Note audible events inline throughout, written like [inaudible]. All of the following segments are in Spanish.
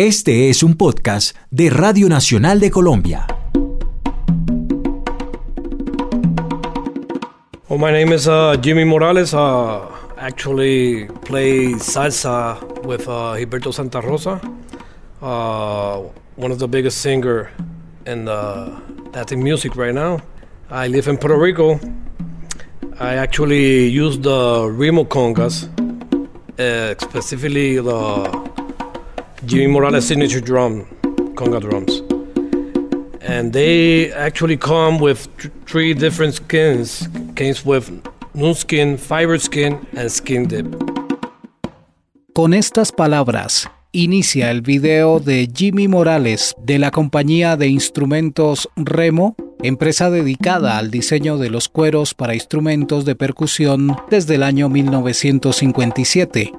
Este es un podcast de Radio Nacional de Colombia. Well, my name is uh, Jimmy Morales. Uh, actually play salsa with uh, Gilberto Santa Rosa, uh, one of the biggest singer in the Latin music right now. I live in Puerto Rico. I actually use the Remo congas, uh, specifically the Jimmy Morales signature drum, conga drums and they actually come with three different skins. Comes with nu skin, fiber skin, and skin dip. Con estas palabras inicia el video de Jimmy Morales de la compañía de instrumentos Remo, empresa dedicada al diseño de los cueros para instrumentos de percusión desde el año 1957.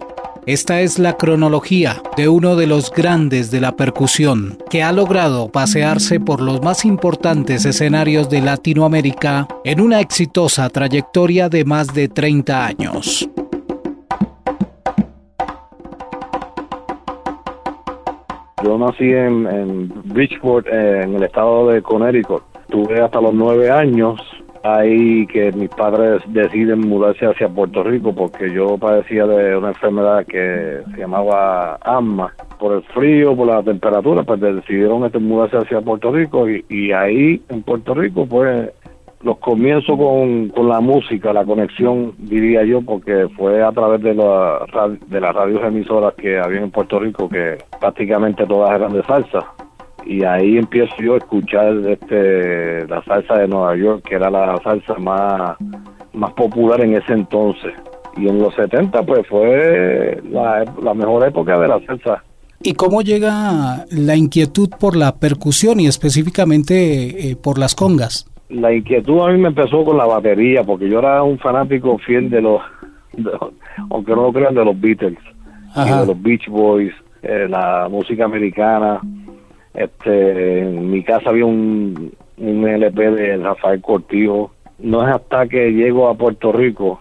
Esta es la cronología de uno de los grandes de la percusión, que ha logrado pasearse por los más importantes escenarios de Latinoamérica en una exitosa trayectoria de más de 30 años. Yo nací en, Bridgeport, eh, en el estado de Connecticut. Tuve hasta los nueve años ahí que mis padres deciden mudarse hacia Puerto Rico porque yo padecía de una enfermedad que se llamaba asma. Por el frío, por la temperatura, pues decidieron este, mudarse hacia Puerto Rico y, ahí en Puerto Rico pues los comienzos con, con la música, la conexión diría yo, porque fue a través de, la, de las radios emisoras que había en Puerto Rico que prácticamente todas eran de salsa y ahí empiezo yo a escuchar este la salsa de Nueva York, que era la salsa más, más popular en ese entonces. Y en los 70 pues fue la, mejor época de la salsa. ¿Y cómo llega la inquietud por la percusión y específicamente eh, por las congas? La inquietud a mí me empezó con la batería, porque yo era un fanático fiel de los, aunque no lo crean, de los Beatles, de los Beach Boys, eh, la música americana. Este, en mi casa había un, un LP de Rafael Cortijo. No es hasta que llego a Puerto Rico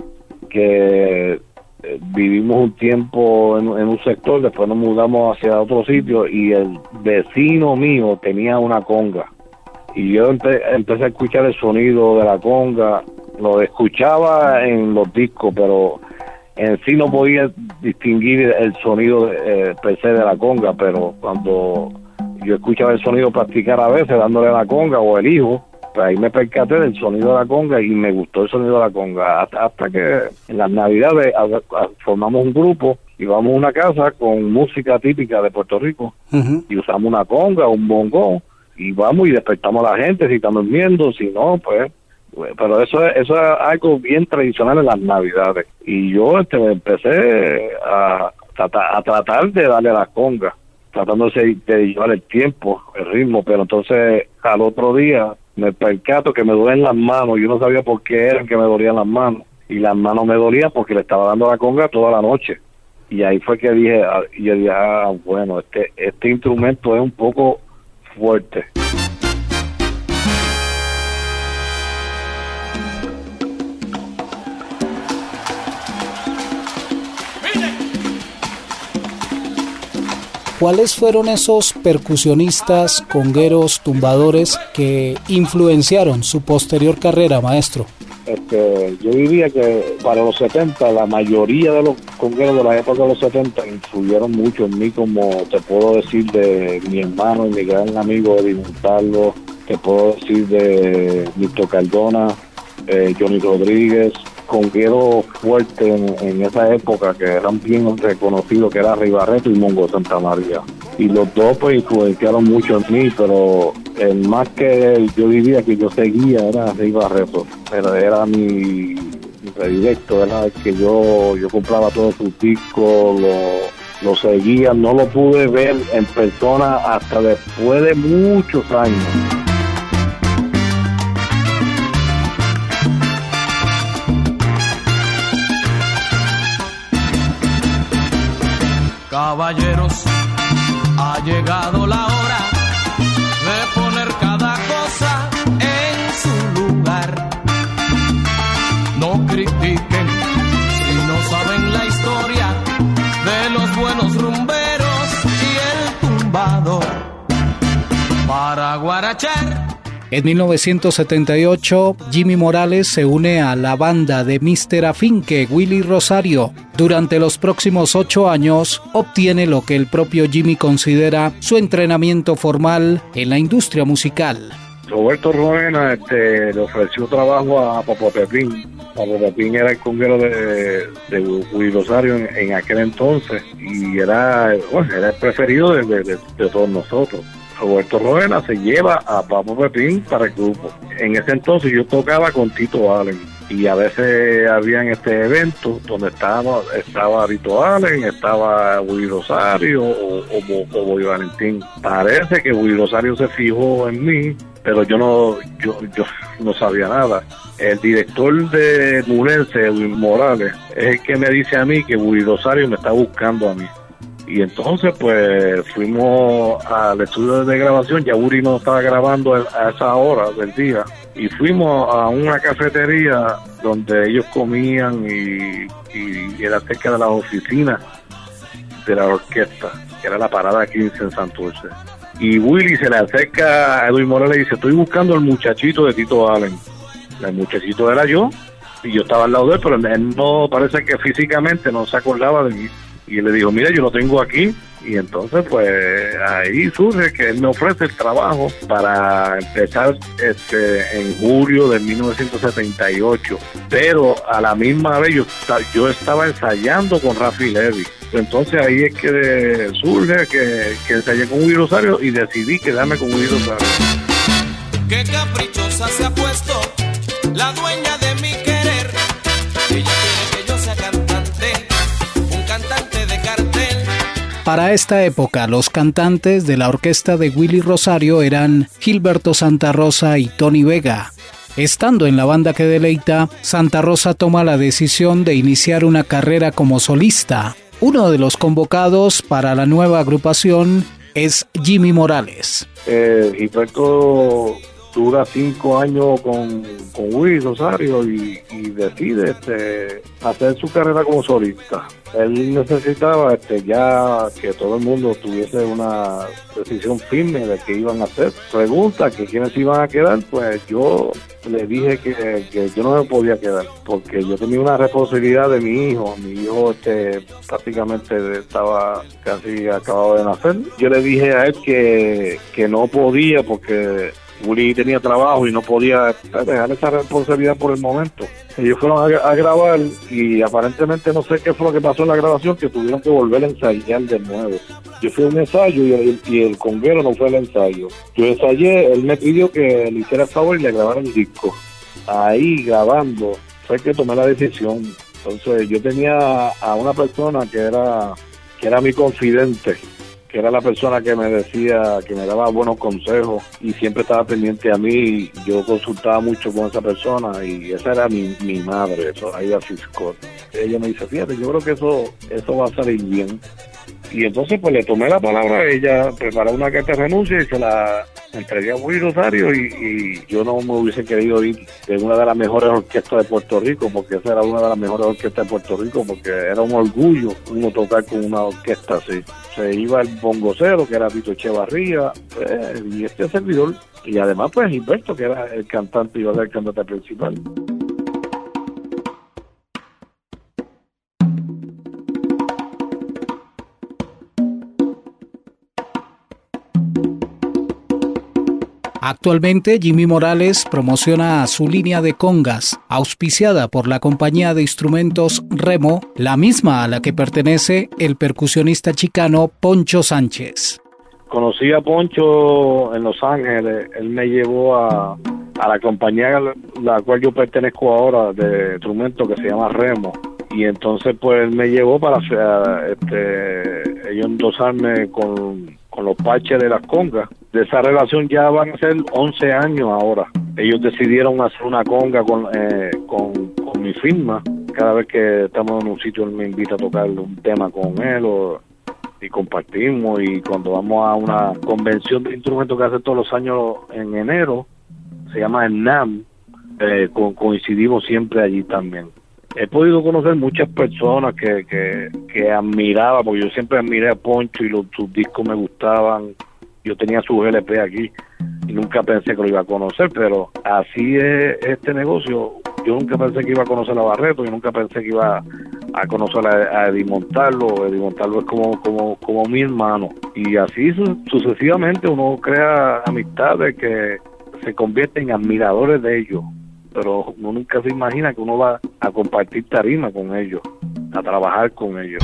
que eh, vivimos un tiempo en, un sector, después nos mudamos hacia otro sitio y el vecino mío tenía una conga. Y yo empecé a escuchar el sonido de la conga, lo escuchaba en los discos, pero en sí no podía distinguir el sonido eh, per de la conga, pero cuando yo escuchaba el sonido practicar a veces dándole la conga o el hijo, pues ahí me percaté del sonido de la conga y me gustó el sonido de la conga. Hasta, que en las navidades formamos un grupo y vamos a una casa con música típica de Puerto Rico y usamos una conga, un bongo y vamos y despertamos a la gente si están durmiendo, si no, pues, pues pero eso es, eso es algo bien tradicional en las navidades y yo este, empecé a, a tratar de darle la conga tratando de llevar el tiempo, el ritmo, pero entonces al otro día me percato que me duelen las manos, yo no sabía por qué eran que me dolían las manos, y las manos me dolían porque le estaba dando la conga toda la noche. Y ahí fue que dije, ah, yo dije, ah, bueno, este, este instrumento es un poco fuerte. ¿Cuáles fueron esos percusionistas, congueros, tumbadores que influenciaron su posterior carrera, maestro? Este, yo diría que para los 70 la mayoría de los congueros de la época de los 70 influyeron mucho en mí, como te puedo decir de mi hermano y mi gran amigo Eddie Montalvo, te puedo decir de Víctor Cardona, eh, Johnny Rodríguez, congueros fuertes en, esa época que eran bien reconocidos, que era Ribarreto y Mongo Santa María. Y los dos pues influenciaron mucho en mí, pero el más que yo diría que yo seguía era Ribarreto, pero era mi, predilecto, era que yo, yo compraba todos sus discos, lo, lo seguía, no lo pude ver en persona hasta después de muchos años. Llegado la hora de poner cada cosa en su lugar. No critiquen si no saben la historia de los buenos rumberos y el trovador para guarachar. En 1978, Jimmy Morales se une a la banda de Mr. Afinque Willy Rosario. Durante los próximos ocho años, obtiene lo que el propio Jimmy considera su entrenamiento formal en la industria musical. Roberto Roena este, le ofreció trabajo a Papo Pepín. Papo Pepín era el conguero de, de Rosario en, aquel entonces y era, era el preferido de, todos nosotros. Roberto Roena se lleva a Papo Pepín para el grupo. En ese entonces yo tocaba con Tito Allen y a veces habían este evento donde estábamos, estaba Rito Allen, estaba Willy Rosario o, o, Valentín. Parece que Willy Rosario se fijó en mí, pero yo no, yo, yo no sabía nada. El director de Munense, Edwin Morales, es el que me dice a mí que Willy Rosario me está buscando a mí. Y entonces, pues fuimos al estudio de grabación. Ya Uri no estaba grabando a esa hora del día. Y fuimos a una cafetería donde ellos comían y, era cerca de las oficinas de la orquesta, que era la parada 15 en Santurce. Y Willy se le acerca a Edwin Morales y dice: Estoy buscando al muchachito de Tito Allen. El muchachito era yo, y yo estaba al lado de él, pero él no parece que físicamente no se acordaba de mí y le dijo, mira, yo lo tengo aquí. Y entonces, pues ahí surge que él me ofrece el trabajo para empezar este, en julio de 1978. Pero a la misma vez yo, yo estaba ensayando con Rafi Levy. Entonces ahí es que surge que, que ensayé con Willy Rosario y decidí quedarme con Willy Rosario. Qué caprichosa se ha puesto la dueña Para esta época, los cantantes de la orquesta de Willy Rosario eran Gilberto Santa Rosa y Tony Vega. Estando en la banda que deleita, Santa Rosa toma la decisión de iniciar una carrera como solista. Uno de los convocados para la nueva agrupación es Jimmy Morales. Eh, Gilberto dura cinco años con, con Willy Rosario y, decide este, hacer su carrera como solista. Él necesitaba este, ya que todo el mundo tuviese una decisión firme de qué iban a hacer. Pregunta que quiénes iban a quedar, pues yo le dije que, que, yo no me podía quedar porque yo tenía una responsabilidad de mi hijo. Mi hijo este, prácticamente estaba casi acabado de nacer. Yo le dije a él que, que no podía porque Willy tenía trabajo y no podía dejar esa responsabilidad por el momento. Ellos fueron a, grabar y aparentemente no sé qué fue lo que pasó en la grabación, que tuvieron que volver a ensayar de nuevo. Yo fui a un ensayo y el, conguero no fue el ensayo. Yo ensayé, él me pidió que le hiciera el favor y le grabara el disco. Ahí grabando fue que tomé la decisión. Entonces yo tenía a una persona que era que era mi confidente era la persona que me decía, que me daba buenos consejos y siempre estaba pendiente a mí. Yo consultaba mucho con esa persona y esa era mi, mi madre, Soraya Fiscot. Ella me dice, fíjate, yo creo que eso, eso va a salir bien. Y entonces pues le tomé la palabra, ella preparó una carta de renuncia y se la entregué a Willy Rosario y, yo no me hubiese querido ir de una de las mejores orquestas de Puerto Rico, porque esa era una de las mejores orquestas de Puerto Rico, porque era un orgullo uno tocar con una orquesta así. Se iba el bongocero, que era Vito Echevarría, pues, y este servidor, y además pues Gilberto, que era el cantante, iba a ser el cantante principal. Actualmente Jimmy Morales promociona su línea de congas, auspiciada por la compañía de instrumentos Remo, la misma a la que pertenece el percusionista chicano Poncho Sánchez. Conocí a Poncho en Los Ángeles, él me llevó a, la compañía a la cual yo pertenezco ahora de instrumentos que se llama Remo y entonces pues me llevó para este, ellos endosarme con con los parches de las congas. De esa relación ya van a ser 11 años ahora. Ellos decidieron hacer una conga con, eh, con, mi firma. Cada vez que estamos en un sitio él me invita a tocar un tema con él y compartimos. Y cuando vamos a una convención de instrumentos que hace todos los años en enero, se llama el NAM, eh, coincidimos siempre allí también. He podido conocer muchas personas que, que, que admiraba, porque yo siempre admiré a Poncho y los, sus discos me gustaban. Yo tenía su LP aquí y nunca pensé que lo iba a conocer, pero así es este negocio. Yo nunca pensé que iba a conocer a Barreto, yo nunca pensé que iba a conocer a, a Eddie Montalvo. Eddie Montalvo es como, como, como mi hermano. Y así sucesivamente uno crea amistades que se convierten en admiradores de ellos pero uno nunca se imagina que uno va a compartir tarima con ellos, a trabajar con ellos.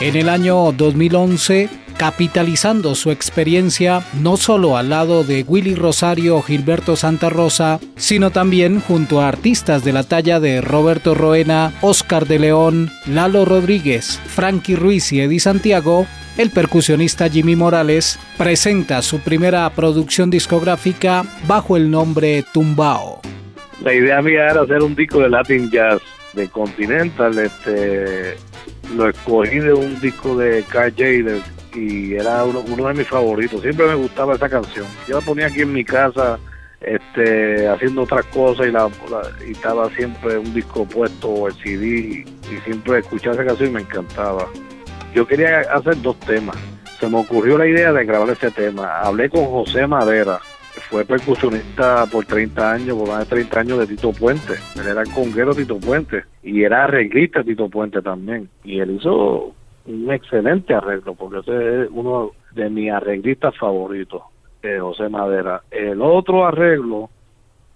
En el año 2011, capitalizando su experiencia no solo al lado de Willy Rosario o Gilberto Santa Rosa, sino también junto a artistas de la talla de Roberto Roena, Oscar de León, Lalo Rodríguez, Frankie Ruiz y Eddie Santiago, el percusionista Jimmy Morales presenta su primera producción discográfica bajo el nombre Tumbao. La idea mía era hacer un disco de Latin Jazz de Continental, este lo escogí de un disco de KJ y era uno, de mis favoritos. Siempre me gustaba esa canción. Yo la ponía aquí en mi casa este haciendo otras cosas y, la, y estaba siempre un disco puesto o el CD y, siempre escuchaba esa canción y me encantaba. Yo quería hacer dos temas. Se me ocurrió la idea de grabar ese tema. Hablé con José Madera, fue percusionista por 30 años, por más de 30 años de Tito Puente. Él era el conguero Tito Puente y era arreglista Tito Puente también. Y él hizo un excelente arreglo, porque ese es uno de mis arreglistas favoritos, eh, José Madera. El otro arreglo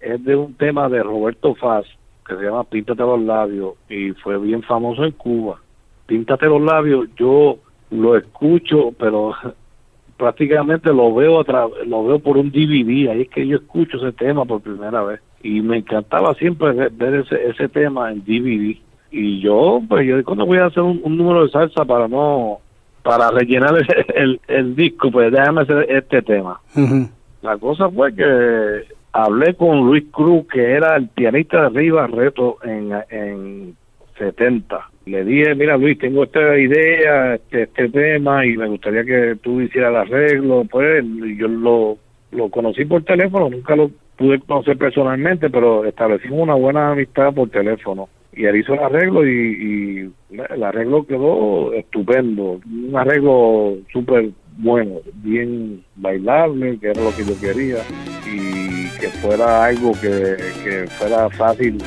es de un tema de Roberto Faz, que se llama Píntate los labios, y fue bien famoso en Cuba. Píntate los labios, yo lo escucho, pero [laughs] prácticamente lo veo a lo veo por un DVD, ahí es que yo escucho ese tema por primera vez. Y me encantaba siempre ver ese, ese tema en DVD y yo pues yo cuando voy a hacer un, número de salsa para no para rellenar el, el, disco pues déjame hacer este tema la cosa fue que hablé con Luis Cruz que era el pianista de Riva Reto en, en 70 le dije mira Luis tengo esta idea este, este tema y me gustaría que tú hicieras el arreglo pues yo lo lo conocí por teléfono nunca lo pude conocer personalmente pero establecimos una buena amistad por teléfono y él hizo el arreglo y, el arreglo quedó estupendo, un arreglo súper bueno, bien bailable, que era lo que yo quería, y que fuera algo que, que fuera fácil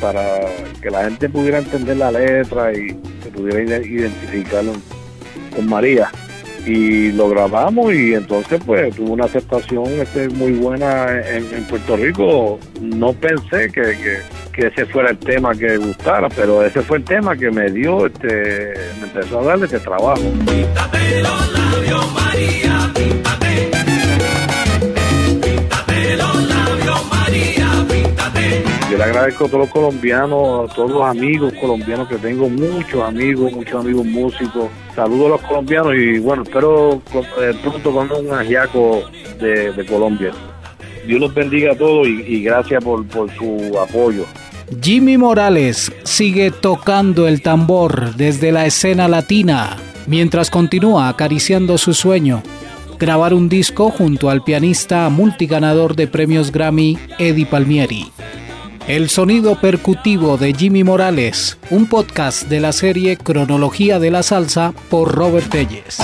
para que la gente pudiera entender la letra y se pudiera identificarlo con María y lo grabamos y entonces pues tuvo una aceptación este, muy buena en, Puerto Rico. No pensé que, que, ese fuera el tema que gustara, pero ese fue el tema que me dio, este, me empezó a darle este trabajo. Yo le agradezco a todos los colombianos, a todos los amigos colombianos que tengo, muchos amigos, muchos amigos músicos. Saludo a los colombianos y bueno, espero eh, pronto con un ajiaco de, Colombia. Dios los bendiga a todos y, gracias por, por su apoyo. Jimmy Morales sigue tocando el tambor desde la escena latina mientras continúa acariciando su sueño, grabar un disco junto al pianista multiganador de premios Grammy Eddie Palmieri. El sonido percutivo de Jimmy Morales, un podcast de la serie Cronología de la Salsa por Robert Telles.